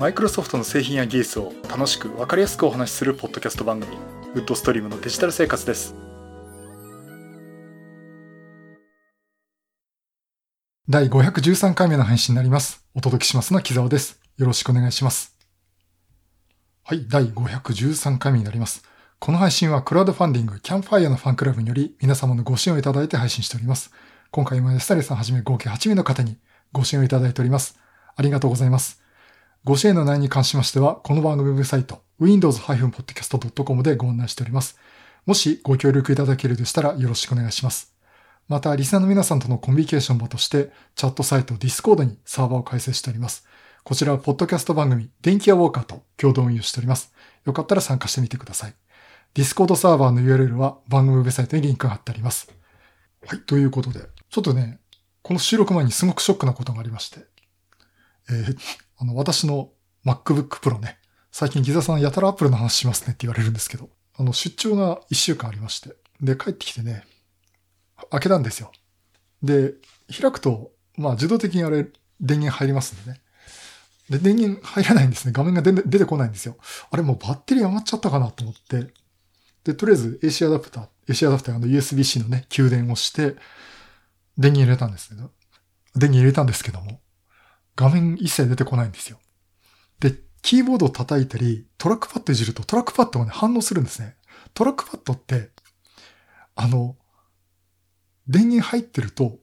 マイクロソフトの製品や技術を楽しく分かりやすくお話しするポッドキャスト番組ウッドストリームのデジタル生活です。第513回目の配信になります。お届けしますのは木澤です。よろしくお願いします。はい第513回目になります。この配信はクラウドファンディングキャンファイアのファンクラブにより皆様のご支援をいただいて配信しております。今回もエスタレさんはじめ合計8名の方にご支援をいただいております。ありがとうございます。ご支援の内容に関しましては、この番組ウェブサイト、windows-podcast.com でご案内しております。もしご協力いただけるとしたらよろしくお願いします。また、リスナーの皆さんとのコミュニケーション場として、チャットサイト Discord にサーバーを開設しております。こちらは、ポッドキャスト番組、電気屋ウォーカーと共同運用しております。よかったら参加してみてください。Discord サーバーの URL は番組ウェブサイトにリンクが貼ってあります。はい、ということで、ちょっとね、この収録前にすごくショックなことがありまして、えー、あの、私の MacBook Pro ね、最近ギザさんやたら Apple の話しますねって言われるんですけど、あの、出張が1週間ありまして、で、帰ってきてね、開けたんですよ。で、開くと、まあ自動的にあれ、電源入りますんでね。で、電源入らないんですね。画面が出てこないんですよ。あれもうバッテリー余っちゃったかなと思って。で、とりあえず AC アダプター、AC アダプターの USB-C のね、給電をして、電源入れたんですけど、電源入れたんですけども、画面一切出てこないんですよ。で、キーボードを叩いたり、トラックパッドいじるとトラックパッドがね、反応するんですね。トラックパッドって、あの、電源入ってると、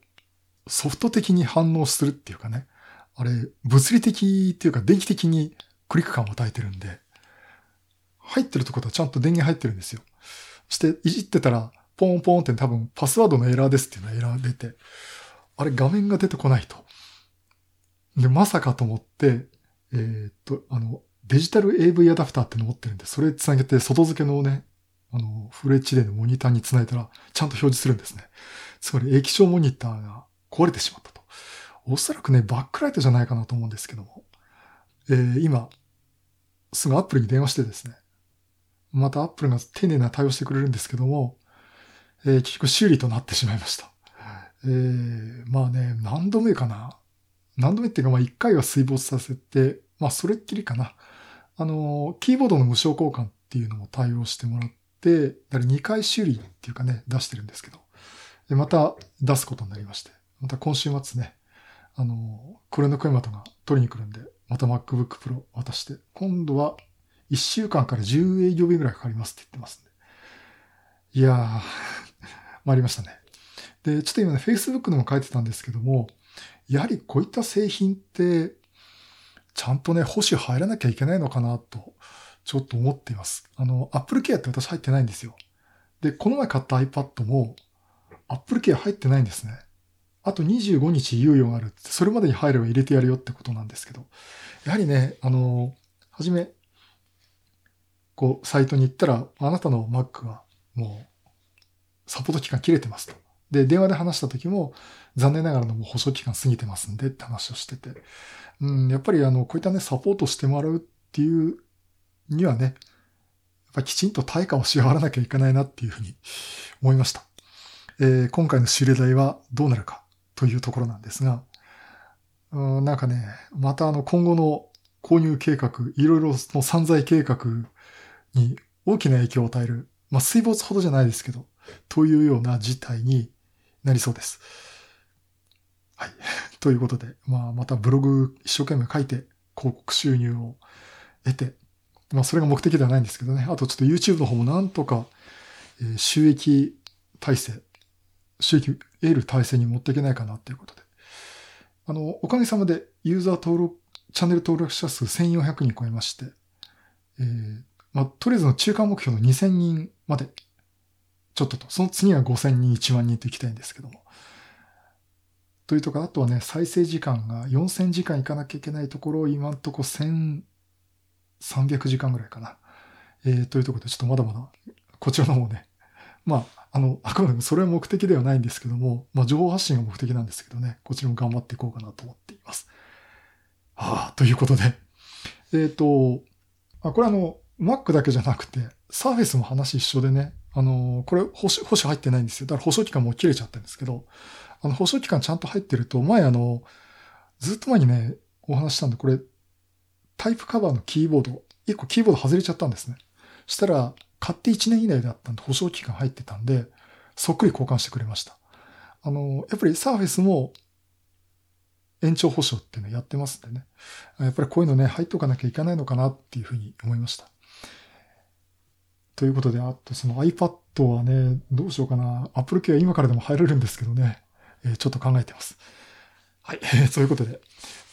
ソフト的に反応するっていうかね、あれ、物理的っていうか電気的にクリック感を与えてるんで、入ってるところはちゃんと電源入ってるんですよ。そして、いじってたら、ポンポンって多分パスワードのエラーですっていうのはエラー出て、あれ画面が出てこないと。で、まさかと思って、えー、っと、あの、デジタル AV アダプターっての持ってるんで、それつなげて外付けのね、あの、フル HD のモニターにつないだら、ちゃんと表示するんですね。つまり液晶モニターが壊れてしまったと。おそらくね、バックライトじゃないかなと思うんですけども。えー、今、すぐ Apple に電話してですね。また Apple が丁寧な対応してくれるんですけども、えー、結局修理となってしまいました。えー、まあね、何度目かな。何度目っていうか、まあ一回は水没させて、まあそれっきりかな。あの、キーボードの無償交換っていうのも対応してもらって、だ2回修理っていうかね、出してるんですけど、でまた出すことになりまして、また今週末ね、あの、これの小山とが取りに来るんで、また MacBook Pro 渡して、今度は1週間から10営業日ぐらいかかりますって言ってますんで。いやー、参りましたね。で、ちょっと今ね、Facebook でも書いてたんですけども、やはりこういった製品って、ちゃんとね、保守入らなきゃいけないのかなと、ちょっと思っています。あの、Apple Care って私入ってないんですよ。で、この前買った iPad も、Apple Care 入ってないんですね。あと25日猶予があるって、それまでに入れば入れてやるよってことなんですけど、やはりね、あの、はじめ、こう、サイトに行ったら、あなたの Mac はもう、サポート期間切れてますと。で、電話で話した時も、残念ながらのもう保証期間過ぎてますんでって話をしてて、うん、やっぱりあの、こういったね、サポートしてもらうっていうにはね、やっぱきちんと対価を支払わなきゃいけないなっていうふうに思いました。えー、今回の修理代はどうなるかというところなんですが、うん、なんかね、またあの、今後の購入計画、いろいろの散財計画に大きな影響を与える、まあ、水没ほどじゃないですけど、というような事態になりそうです。はい。ということで、まあ、またブログ一生懸命書いて、広告収入を得て、まあ、それが目的ではないんですけどね。あとちょっと YouTube の方もなんとか、え、収益体制、収益得る体制に持っていけないかなということで。あの、おかげさまでユーザー登録、チャンネル登録者数1400人超えまして、えー、まあ、とりあえずの中間目標の2000人までちょっとと。その次は5000人、1万人と行きたいんですけども。というとか、あとはね、再生時間が4000時間いかなきゃいけないところを今んとこ1300時間ぐらいかな。えー、というところで、ちょっとまだまだ、こちらの方ね、まあ、あの、あくまでもそれは目的ではないんですけども、まあ、情報発信が目的なんですけどね、こちらも頑張っていこうかなと思っています。ああ、ということで、えっ、ー、と、あ、これあの、Mac だけじゃなくて、Surface も話一緒でね、あの、これ保守、保守入ってないんですよ。だから保証期間もう切れちゃったんですけど、あの、保証期間ちゃんと入ってると、前あの、ずっと前にね、お話したんで、これ、タイプカバーのキーボード、1個キーボード外れちゃったんですね。したら、買って1年以内だったんで保証期間入ってたんで、そっくり交換してくれました。あの、やっぱりサーフェスも延長保証っていうのやってますんでね。やっぱりこういうのね、入っとかなきゃいけないのかなっていうふうに思いました。ということで、あとその iPad はね、どうしようかな。Apple 系は今からでも入れるんですけどね、えー、ちょっと考えてます。はい、そういうことで。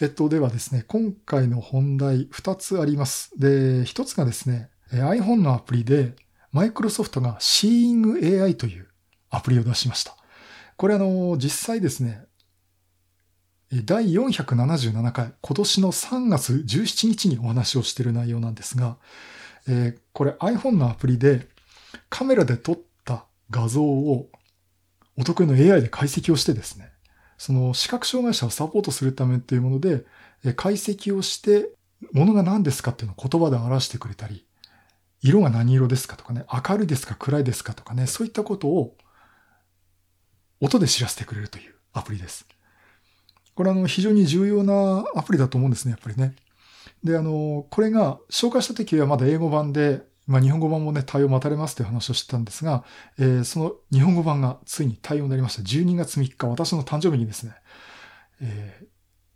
えっと、ではですね、今回の本題2つあります。で、1つがですね、iPhone のアプリで、マイクロソフトが Seeing AI というアプリを出しました。これあの、実際ですね、第477回、今年の3月17日にお話をしている内容なんですが、えー、これ iPhone のアプリでカメラで撮った画像をお得意の AI で解析をしてですね、その視覚障害者をサポートするためっていうものでえ、解析をして、ものが何ですかっていうのを言葉で表してくれたり、色が何色ですかとかね、明るいですか暗いですかとかね、そういったことを音で知らせてくれるというアプリです。これあの非常に重要なアプリだと思うんですね、やっぱりね。で、あの、これが紹介した時はまだ英語版で、まあ日本語版もね、対応待たれますという話をしてたんですが、えー、その日本語版がついに対応になりました。12月3日、私の誕生日にですね、えー、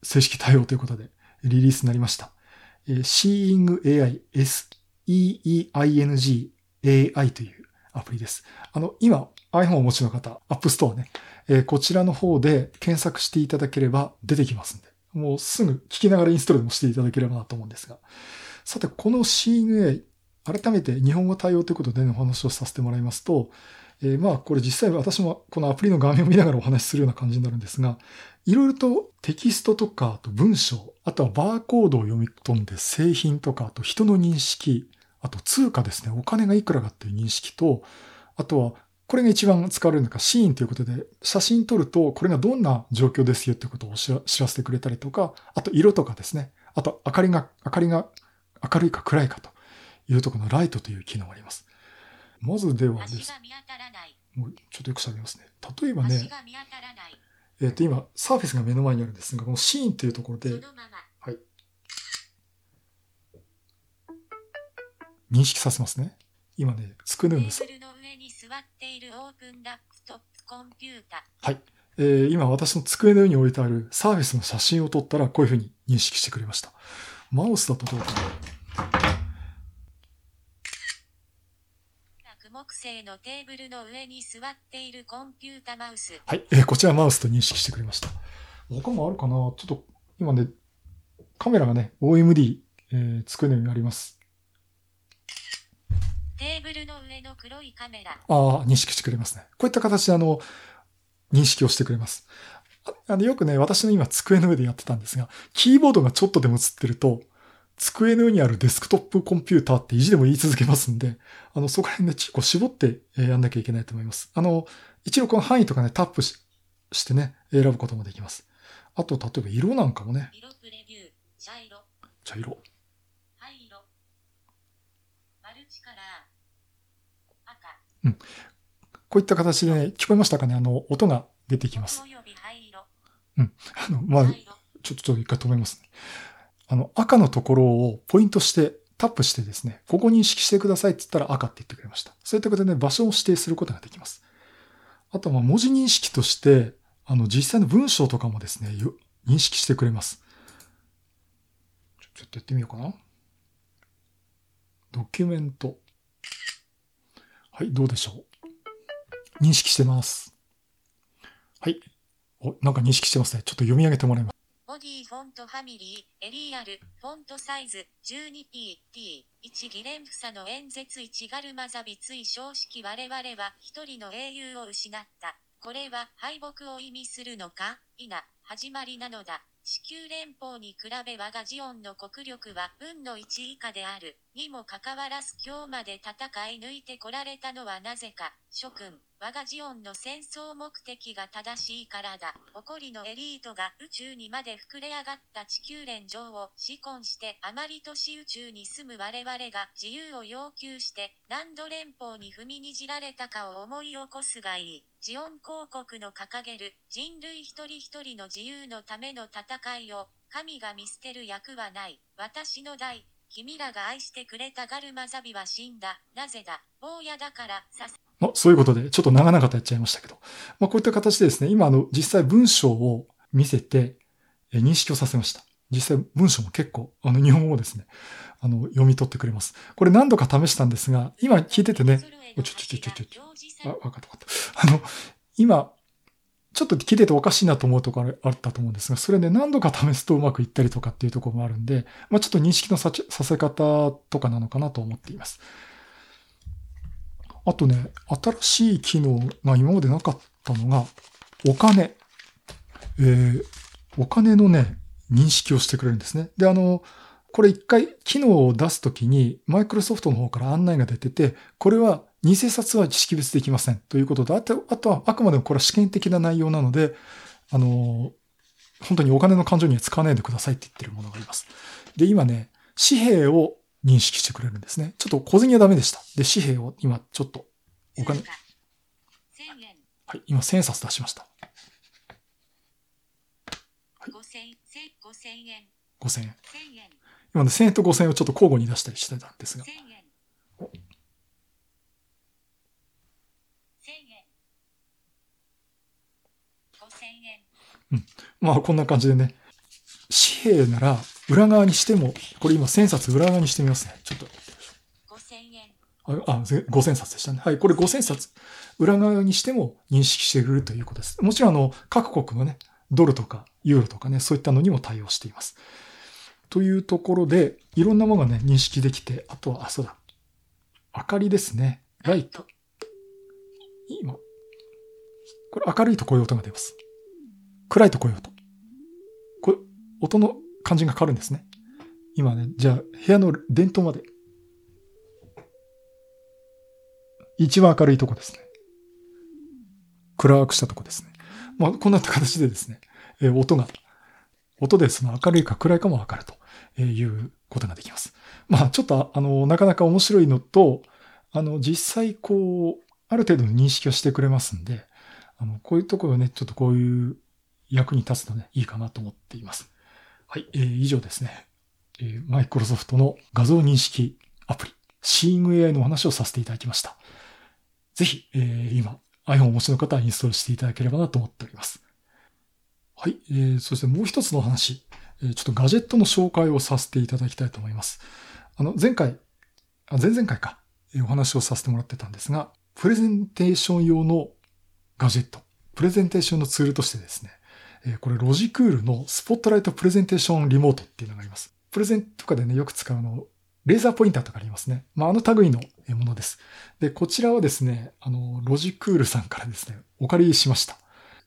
正式対応ということでリリースになりました。えー、Seeing AI, S-E-E-I-N-G AI というアプリです。あの、今 iPhone をお持ちの方、App Store ね、えー、こちらの方で検索していただければ出てきますんで。もうすぐ聞きながらインストールもしていただければなと思うんですが。さて、この CNA、改めて日本語対応ということで、ね、お話をさせてもらいますと、えー、まあこれ実際私もこのアプリの画面を見ながらお話しするような感じになるんですが、いろいろとテキストとか、あと文章、あとはバーコードを読み込んで製品とか、あと人の認識、あと通貨ですね、お金がいくらかっていう認識と、あとはこれが一番使われるのか、シーンということで、写真撮ると、これがどんな状況ですよってことを知らせてくれたりとか、あと色とかですね。あと、明かりが、明かりが明るいか暗いかというところのライトという機能があります。まずではです。もうちょっとよく喋りますね。例えばね、えっ、ー、と今、サーフェスが目の前にあるんですが、このシーンというところで、はい。認識させますね。今ね、机の上に座っているオープンラップトップコンピュータはい。えー、今私の机の上に置いてあるサーフェスの写真を撮ったらこういうふうに認識してくれました。マウスだとどうかな木製のテーブルの上に座っているコンピュータマウス。はい、えー、こちらマウスと認識してくれました。他もあるかな？ちょっと今ね、カメラがね、OMD、えー、机の上にあります。テーブルの上の黒いカメラ。ああ、認識してくれますね。こういった形であの、認識をしてくれます。あのよくね、私の今机の上でやってたんですが、キーボードがちょっとでも映ってると、机の上にあるデスクトップコンピューターって意地でも言い続けますんで、あの、そこら辺ね、結構絞ってやんなきゃいけないと思います。あの、一応この範囲とかね、タップししてね、選ぶこともできます。あと、例えば色なんかもね。色プレビュー、茶色。茶色。うん。こういった形で、ね、聞こえましたかね？あの、音が出てきます。うん。あの、まあ、ちょっと一回止めますね。あの、赤のところをポイントして、タップしてですね、ここ認識してくださいって言ったら赤って言ってくれました。そういったことでね、場所を指定することができます。あとは文字認識として、あの、実際の文章とかもですね、認識してくれます。ちょっとやってみようかな。ドキュメント。はい、どうでしょう。認識してます。はい。お、なんか認識してますね。ちょっと読み上げてもらいます。ボディフォントファミリー、エリアル、フォントサイズ、12pt、1ギレンフサの演説1ガルマザビ追称式我々は一人の英雄を失った。これは敗北を意味するのか？いな、始まりなのだ。地球連邦に比べ我がジオンの国力は分の1以下である。にもかかわらず今日まで戦い抜いてこられたのはなぜか。諸君、我がジオンの戦争目的が正しいからだ。誇りのエリートが宇宙にまで膨れ上がった地球連上を志根してあまり都市宇宙に住む我々が自由を要求して何度連邦に踏みにじられたかを思い起こすがいい。ジオン広告の掲げる人類一人一人の自由のための戦いを神が見捨てる役はない。私の代。君らが愛してくれたガルマザビは死んだ。なぜだ？坊やだから、さす。まあ、そういうことで、ちょっと長々とやっちゃいましたけど。まあ、こういった形でですね、今、あの、実際文章を見せて、え認識をさせました。実際文章も結構、あの、日本語をですね、あの、読み取ってくれます。これ何度か試したんですが、今聞いててね、ちょちょちょちょちょちょあ、わかったわかった。あの、今、ちょっと聞いてておかしいなと思うところあったと思うんですが、それで何度か試すとうまくいったりとかっていうところもあるんで、まあちょっと認識のささせ方とかなのかなと思っています。あとね、新しい機能が今までなかったのが、お金。えー、お金のね、認識をしてくれるんですね。で、あの、これ一回機能を出すときに、マイクロソフトの方から案内が出てて、これは偽札は識別できませんということで、あとあとはあくまでもこれは試験的な内容なので、あの、本当にお金の勘定には使わないでくださいって言ってるものがあります。で、今ね、紙幣を認識してくれるんですね。ちょっと小銭はダメでした。で、紙幣を今ちょっとお金、はい、今1000冊出しました。はい、5000円。5000円。5000円。1000円。今ね、1000円と5000円をちょっと交互に出したりしてたんですが。1000円。1000円。5000円。まあこんな感じでね、紙幣なら裏側にしても、これ今1000冊裏側にしてみますね。ちょっと。5000円。あ、あぜ5000冊でしたね。はい、これ5000冊裏側にしても認識してくれるということです。もちろんあの、各国のね、ドルとかユーロとかね、そういったのにも対応しています。というところで、いろんなものがね、認識できて、あとは、あ、そうだ。明かりですね。ライト。今。これ明るいとこういう音が出ます。暗いとこういう音。これ、音の感じが変わるんですね。今ね、じゃあ、部屋の電灯まで。一番明るいとこですね。暗くしたとこですね。まあ、こんな形でですね、え音が、音でその明るいか暗いかもわかるということができます。まあ、ちょっと、あの、なかなか面白いのと、あの、実際こう、ある程度の認識をしてくれますんで、あの、こういうところね、ちょっとこういう役に立つとね、いいかなと思っています。はい、えー以上ですね。えーマイクロソフトの画像認識アプリ、Seeing AI のお話をさせていただきました。ぜひ、えー今、iPhone をお持ちの方はインストールしていただければなと思っております。はい、えーそしてもう一つの話、えーちょっとガジェットの紹介をさせていただきたいと思います。あの、前回、あ前々回か、えーお話をさせてもらってたんですが、プレゼンテーション用のガジェット、プレゼンテーションのツールとしてですね、えーこれロジクールのスポットライトプレゼンテーションリモートっていうのがあります。プレゼンとかでね、よく使うの、レーザーポインターとかありますね。まあ、あの類のものです。で、こちらはですね、あの、ロジクールさんからですね、お借りしました。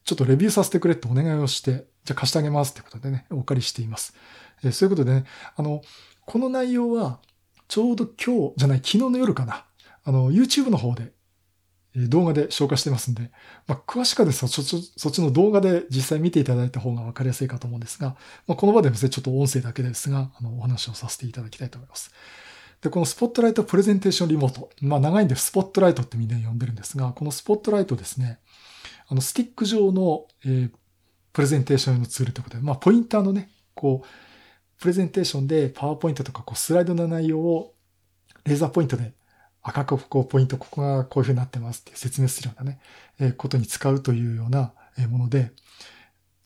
ちょっとレビューさせてくれってお願いをして、じゃあ貸してあげますってことでね、お借りしています。えーそういうことでね、あの、この内容は、ちょうど今日じゃない、昨日の夜かな。あの、YouTube の方で、動画で紹介してますんで、まあ、詳しくはですね、そっちの動画で実際見ていただいた方がわかりやすいかと思うんですが、まあ、この場でですね、ちょっと音声だけですが、あの、お話をさせていただきたいと思います。で、このスポットライトプレゼンテーションリモート。まあ、長いんでスポットライトってみんな呼んでるんですが、このスポットライトですね、あの、スティック状の、えープレゼンテーションのツールということで、まあ、ポインターのね、こう、プレゼンテーションでパワーポイントとか、こう、スライドの内容を、レーザーポイントで赤くこう、ポイント、ここがこういう風になってますって説明するようなね、えことに使うというようなもので、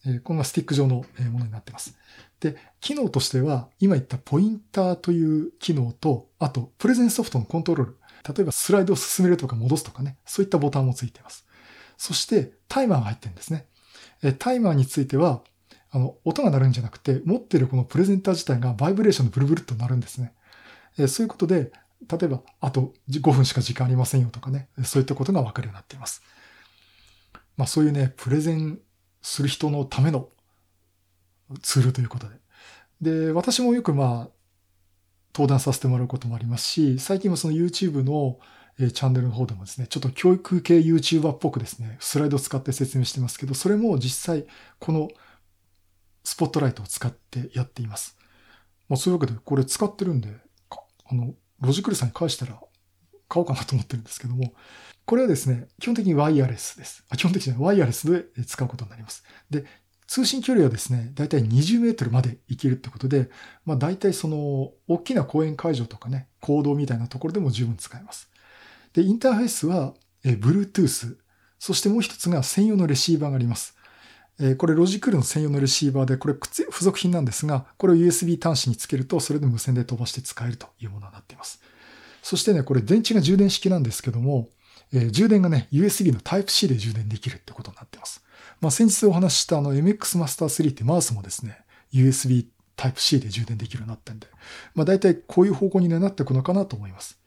えこんなスティック状のものになってます。で、機能としては、今言ったポインターという機能と、あと、プレゼンソフトのコントロール。例えば、スライドを進めるとか戻すとかね、そういったボタンもついています。そして、タイマーが入ってるんですね。えタイマーについては、あの、音が鳴るんじゃなくて、持ってるこのプレゼンター自体がバイブレーションでブルブルっと鳴るんですね。えそういうことで、例えば、あと5分しか時間ありませんよとかね、そういったことがわかるようになっています。まあそういうね、プレゼンする人のためのツールということで。で、私もよくまあ、登壇させてもらうこともありますし、最近もその YouTube のチャンネルの方でもですね、ちょっと教育系 YouTuber っぽくですね、スライドを使って説明してますけど、それも実際このスポットライトを使ってやっています。まあそういうわけで、これ使ってるんで、あの、ロジクルさんに返したら買おうかなと思ってるんですけども、これはですね、基本的にワイヤレスです。あ基本的にはワイヤレスで使うことになります。で、通信距離はですね、だいたい20メートルまで行けるってことで、まあ大体その、大きな公園会場とかね、行動みたいなところでも十分使えます。で、インターフェースは、え Bluetooth、そしてもう一つが専用のレシーバーがあります。えこれロジクールの専用のレシーバーで、これ付属品なんですが、これを USB 端子につけると、それで無線で飛ばして使えるというものになっています。そしてね、これ電池が充電式なんですけども、え、充電がね、USB の Type-C で充電できるってことになっています。まあ、先日お話ししたあの MX Master 3ってマウスもですね、USB Type-C で充電できるようになったんで、まあ、大体こういう方向にねなっていくのかなと思います。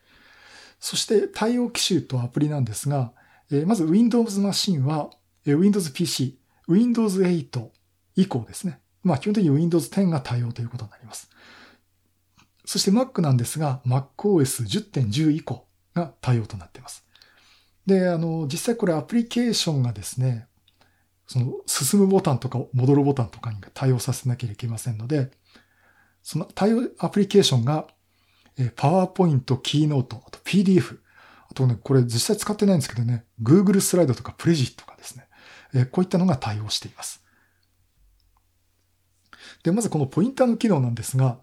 そして対応機種とアプリなんですが、え、まず Windows マシンは、え、Windows PC、Windows 8以降ですね。まあ基本的に Windows 10が対応ということになります。そして Mac なんですが、MacOS 10.10以降が対応となっています。で、あの、実際これアプリケーションがですね、その進むボタンとか戻るボタンとかに対応させなければいけませんので、その対応アプリケーションが、えパワーポイント、キーノート、あと PDF、あとね、これ実際使ってないんですけどね、Google スライドとかプレジとかですね、こういったのが対応しています。で、まずこのポインターの機能なんですが、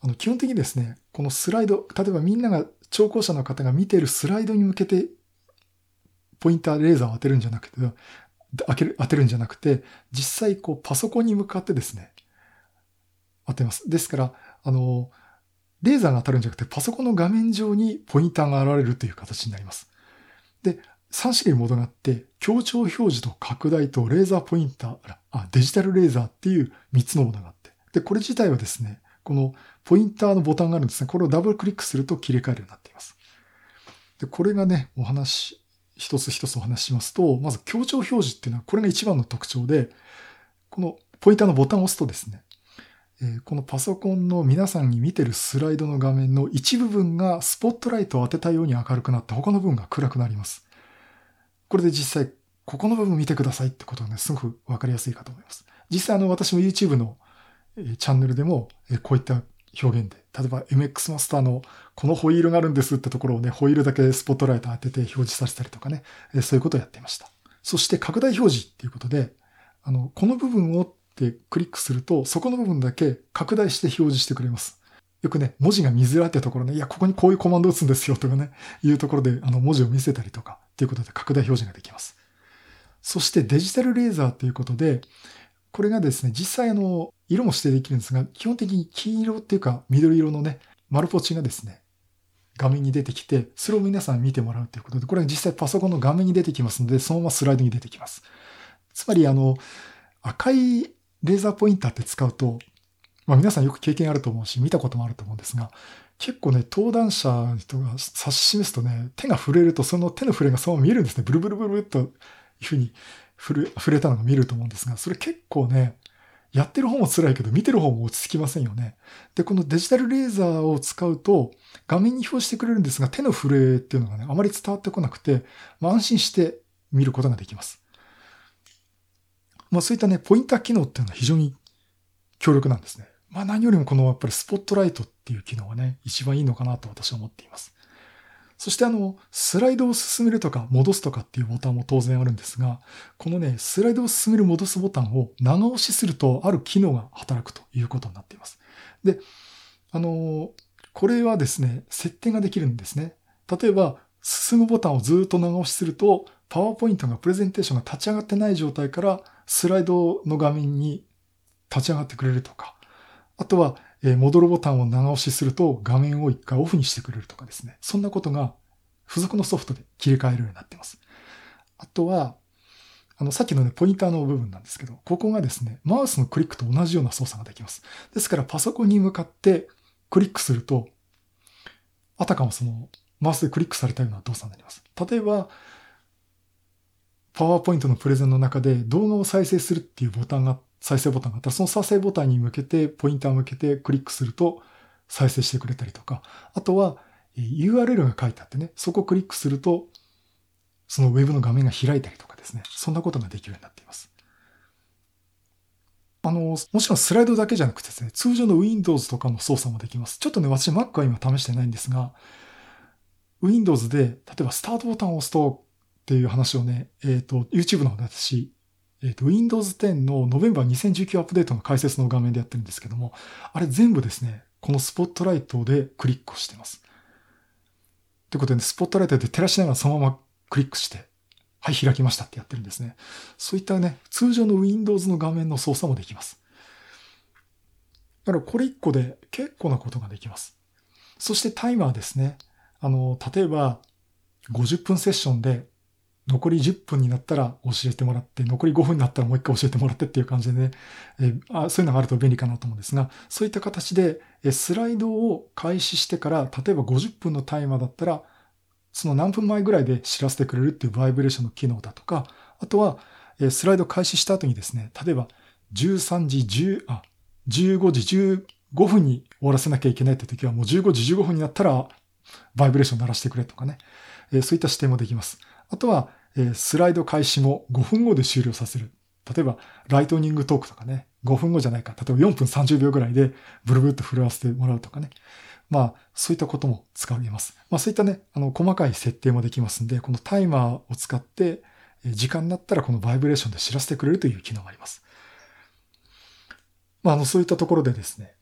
あの基本的にですね、このスライド、例えばみんなが、聴講者の方が見ているスライドに向けてポインターレーザーを当てるんじゃなくて、当てる当てるんじゃなくて、実際こうパソコンに向かってですね、当てます。ですから、あの、レーザーが当たるんじゃなくて、パソコンの画面上にポインターが現れるという形になります。で、3種類モードがあって、強調表示と拡大とレーザーポインター、あ、デジタルレーザーっていう3つのモードがあって。で、これ自体はですね、このポインターのボタンがあるんですね。これをダブルクリックすると切り替えるようになっています。で、これがね、お話一つ一つお話ししますと、まず強調表示っていうのはこれが一番の特徴で、このポインターのボタンを押すとですね、このパソコンの皆さんに見てるスライドの画面の一部分がスポットライトを当てたように明るくなって他の部分が暗くなります。これで実際、ここの部分見てくださいってことがね、すごくわかりやすいかと思います。実際あの私も YouTube のチャンネルでもこういった表現で、例えば MX マスターのこのホイールがあるんですってところをね、ホイールだけスポットライト当てて表示させたりとかね、そういうことをやっていました。そして拡大表示っていうことで、あの、この部分をってクリックすると、そこの部分だけ拡大して表示してくれます。よくね、文字が見づらってところね、いや、ここにこういうコマンド打つんですよとかね、いうところで、あの、文字を見せたりとか、っていうことで拡大表示ができます。そしてデジタルレーザーということで、これがですね、実際あの、色も指定できるんですが、基本的に黄色っていうか緑色のね、丸ポチがですね、画面に出てきて、それを皆さん見てもらうということで、これが実際パソコンの画面に出てきますので、そのままスライドに出てきます。つまり、あの、赤いレーザーポインターって使うと、まあ皆さんよく経験あると思うし、見たこともあると思うんですが、結構ね、登壇者の人が指し示すとね、手が触れると、その手の触れがそのまま見えるんですね。ブルブルブルっというふうに触れ触れたのが見えると思うんですが、それ結構ね、やってる方も辛いけど、見てる方も落ち着きませんよね。で、このデジタルレーザーを使うと、画面に表示してくれるんですが、手の震えっていうのがね、あまり伝わってこなくて、まあ、安心して見ることができます。まあ、そういったね、ポインター機能っていうのは非常に強力なんですね。まあ、何よりもこのやっぱりスポットライトっていう機能はね、一番いいのかなと私は思っています。そしてあの、スライドを進めるとか戻すとかっていうボタンも当然あるんですが、このね、スライドを進める戻すボタンを長押しするとある機能が働くということになっています。で、あの、これはですね、設定ができるんですね。例えば、進むボタンをずっと長押しすると、パワーポイントがプレゼンテーションが立ち上がってない状態からスライドの画面に立ち上がってくれるとか、あとは、え戻るボタンを長押しすると画面を一回オフにしてくれるとかですね。そんなことが付属のソフトで切り替えるようになっています。あとは、あの、さっきのね、ポインターの部分なんですけど、ここがですね、マウスのクリックと同じような操作ができます。ですから、パソコンに向かってクリックすると、あたかもその、マウスでクリックされたような動作になります。例えば、パワーポイントのプレゼンの中で動画を再生するっていうボタンがあっ再生ボタンがあったら、その再生ボタンに向けて、ポインターを向けてクリックすると再生してくれたりとか、あとは URL が書いてあってね、そこをクリックすると、そのウェブの画面が開いたりとかですね、そんなことができるようになっています。あの、もちろんスライドだけじゃなくてですね、通常の Windows とかの操作もできます。ちょっとね、私 Mac は今試してないんですが、Windows で、例えばスタートボタンを押すとっていう話をね、えっ、ー、と、YouTube の方で私、えっ、と、Windows 10の November 2019アップデートの解説の画面でやってるんですけども、あれ全部ですね、このスポットライトでクリックをしてます。ということで、ね、スポットライトで照らしながらそのままクリックして、はい、開きましたってやってるんですね。そういったね、通常の Windows の画面の操作もできます。だからこれ1個で結構なことができます。そしてタイマーですね。あの、例えば50分セッションで残り10分になったら教えてもらって、残り5分になったらもう一回教えてもらってっていう感じでね、えあそういうのがあると便利かなと思うんですが、そういった形で、えスライドを開始してから、例えば50分のタイマーだったら、その何分前ぐらいで知らせてくれるっていうバイブレーションの機能だとか、あとは、えスライド開始した後にですね、例えば13時10、あ、15時15分に終わらせなきゃいけないって時はもう15時15分になったらバイブレーション鳴らしてくれとかね、えそういった指定もできます。あとは、えスライド開始も5分後で終了させる。例えば、ライトニングトークとかね、5分後じゃないか。例えば4分30秒ぐらいでブルブルっと震わせてもらうとかね。まあ、そういったことも使えます。まあ、そういったね、あの、細かい設定もできますんで、このタイマーを使って、時間になったらこのバイブレーションで知らせてくれるという機能があります。まあ、あの、そういったところでですね、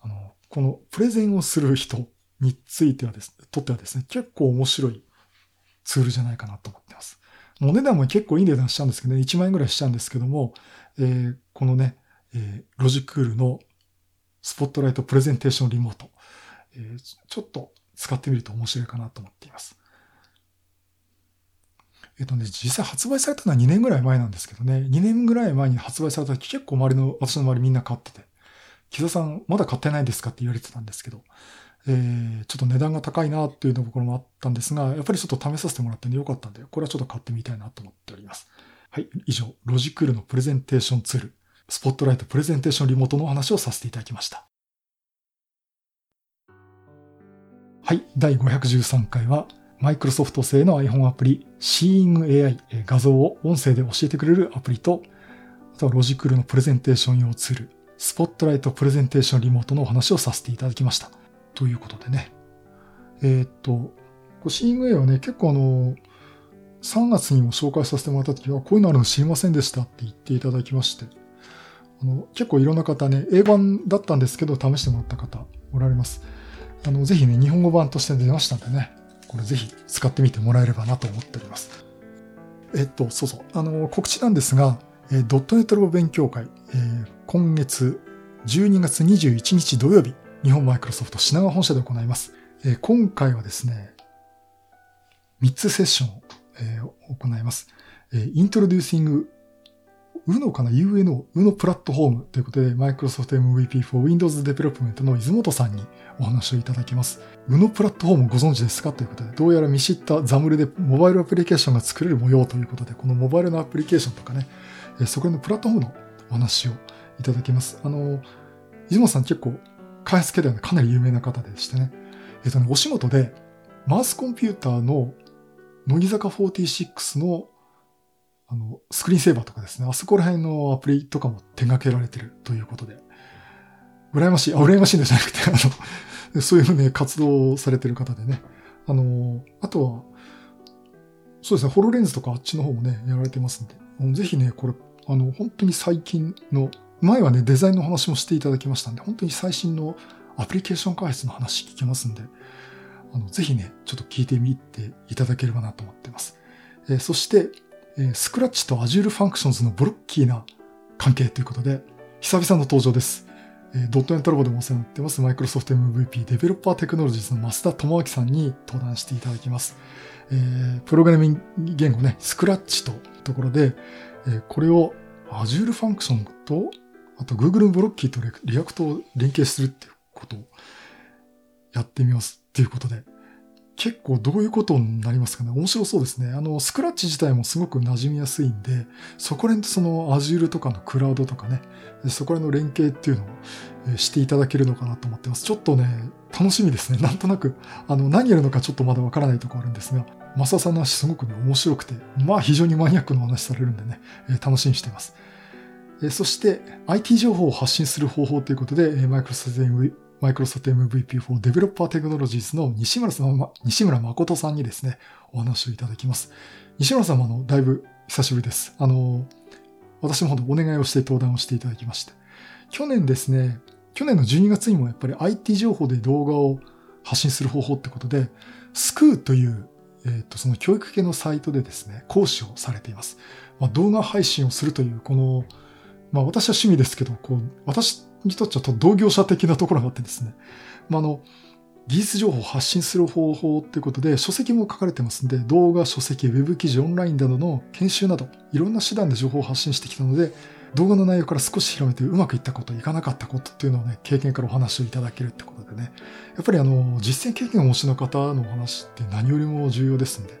あの、このプレゼンをする人についてはですね、とってはですね、結構面白いツールじゃないかなと思ってます。お値段も結構いい値段しちゃうんですけどね、1万円ぐらいしちゃうんですけども、えー、このね、えー、ロジクールのスポットライトプレゼンテーションリモート、えー、ちょっと使ってみると面白いかなと思っています。えっとね、実際発売されたのは2年ぐらい前なんですけどね、2年ぐらい前に発売された時結構周りの、私の周りみんな買ってて、木田さんまだ買ってないですかって言われてたんですけど、えー、ちょっと値段が高いなっていうところもあったんですが、やっぱりちょっと試させてもらってね、よかったんで、これはちょっと買ってみたいなと思っております。はい、以上、ロジクールのプレゼンテーションツール、スポットライトプレゼンテーションリモートのお話をさせていただきました。はい、第513回は、マイクロソフト製の iPhone アプリ Seeing AI 画像を音声で教えてくれるアプリと、あとはロジクールのプレゼンテーション用ツール、スポットライトプレゼンテーションリモートのお話をさせていただきました。ということでね。えー、っと、Seeing AI はね、結構あの、3月にも紹介させてもらった時は、こういうのあるの知りませんでしたって言っていただきまして、あの、結構いろんな方ね、英版だったんですけど、試してもらった方おられます。あの、ぜひね、日本語版として出ましたんでね、これぜひ使ってみてもらえればなと思っております。えっと、そうそう。あの、告知なんですが、え、ドットネットロボ勉強会、えー、今月12月21日土曜日、日本マイクロソフト品川本社で行います。え、今回はですね、3つセッションを、え、行います。えー、Introducing UNO かな ?UNO、UNO プラットフォームということで、Microsoft MVP for Windows Development の泉本さんにお話をいただきます。UNO プラットフォームご存知ですか？ということで、どうやら見知ったザムルでモバイルアプリケーションが作れる模様ということで、このモバイルのアプリケーションとかね、そこのプラットフォームのお話をいただきます。あの、泉本さん結構開発系では、かなり有名な方でしてね、えっとね、お仕事でマウスコンピューターの乃木坂46のあの、スクリーンセーバーとかですね、あそこら辺のアプリとかも手掛けられてるということで、羨ましい、あ、羨ましいんじゃなくて、あの、そういうね、活動されてる方でね、あの、あとは、そうですね、ホロレンズとかあっちの方もね、やられてますんで、ぜひね、これ、あの、本当に最近の、前はね、デザインの話もしていただきましたんで、本当に最新のアプリケーション開発の話聞けますんで、あの、ぜひね、ちょっと聞いてみていただければなと思ってます。えー、そして、えスクラッチと Azure Functions のブロッキーな関係ということで、久々の登場です。えドットネットラボでもお世話になってます、Microsoft MVP デベロッパーテクノロジーズの増田智明さんに登壇していただきます。えー、プログラミング言語ね、スクラッチとところで、えー、これを Azure Function と、あと Google ブロッキーとリアクトを連携するっていうことをやってみますっていうことで、結構どういうことになりますかね面白そうですね。あの、スクラッチ自体もすごく馴染みやすいんで、そこら辺とその Azure とかのクラウドとかね、そこら辺の連携っていうのをしていただけるのかなと思ってます。ちょっとね、楽しみですね。なんとなく、あの、何やるのかちょっとまだわからないとこあるんですが、マサさんの話すごくね、面白くて、まあ非常にマニアックな話されるんでね、楽しみにしています。そして、IT 情報を発信する方法ということで、マイクロソフトマイクロソフト MVP for Developer Technologies の西村さん、西村誠さんにですね、お話をいただきます。西村さんもあの、だいぶ久しぶりです。あの、私もほんとお願いをして登壇をしていただきまして。去年ですね、去年の12月にもやっぱり IT 情報で動画を発信する方法ってことで、スクーという、えっ、ー、と、その教育系のサイトでですね、講師をされています。まあ、動画配信をするという、この、まあ私は趣味ですけど、こう、私にとっては同業者的なところがあってですね、まああの、技術情報を発信する方法っていうことで、書籍も書かれてますんで、動画、書籍、ウェブ記事、オンラインなどの研修など、いろんな手段で情報を発信してきたので、動画の内容から少し広めてうまくいったこと、いかなかったことっていうのをね、経験からお話をいただけるってことでね、やっぱりあの、実践経験をお持ちの方のお話って何よりも重要ですんで、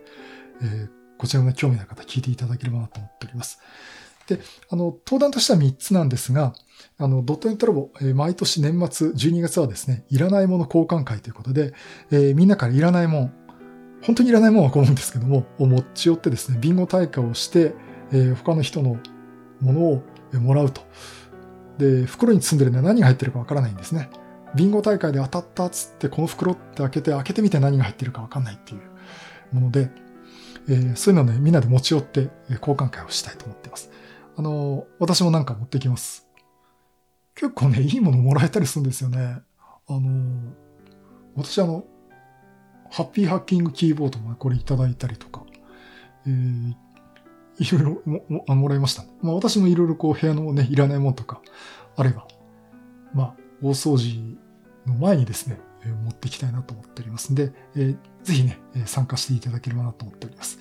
えー、こちらの、ね、興味のある方聞いていただければなと思っております。で、あの、登壇としては3つなんですが、あの、ドットネットラボ、えー、毎年年末12月はですね、いらないもの交換会ということで、えー、みんなからいらないもん、本当にいらないもんはこう思うんですけども、を持ち寄ってですね、ビンゴ大会をして、えー、他の人のものをもらうと。で、袋に積んでるのは何が入ってるかわからないんですね。ビンゴ大会で当たったっつって、この袋って開けて、開けてみて何が入ってるかわかんないっていうもので、えー、そういうのをね、みんなで持ち寄って交換会をしたいと思っています。あの、私もなんか持ってきます。結構ね、いいものもらえたりするんですよね。あの、私あの、ハッピーハッキングキーボードもこれいただいたりとか、えー、いろいろもももらいました、まあ私もいろいろこう部屋のね、いらないものとかあれば、まあ大掃除の前にですね、持っていきたいなと思っておりますんで、えー、ぜひね、参加していただければなと思っております。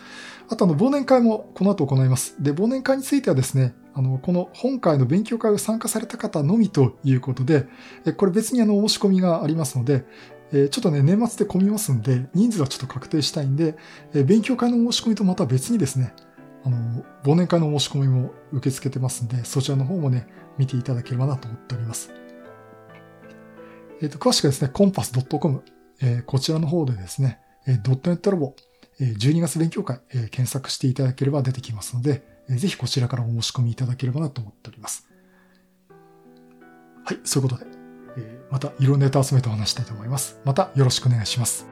あとあの、忘年会もこの後行います。で、忘年会についてはですね、あの、この本会の勉強会を参加された方のみということで、これ別にあの、申し込みがありますので、えちょっとね、年末で混みますんで、人数はちょっと確定したいんで、え勉強会の申し込みとまた別にですね、あの、忘年会の申し込みも受け付けてますんで、そちらの方もね、見ていただければなと思っております。えっ、ー、と、詳しくはですね、コンパス .com、えー、こちらの方でですね、えー、ドットネットラボ、えー、12月勉強会、えー、検索していただければ出てきますので、えー、ぜひこちらからお申し込みいただければなと思っております。はい、そういうことで、えー、またいろんなネタ集めてお話したいと思います。またよろしくお願いします。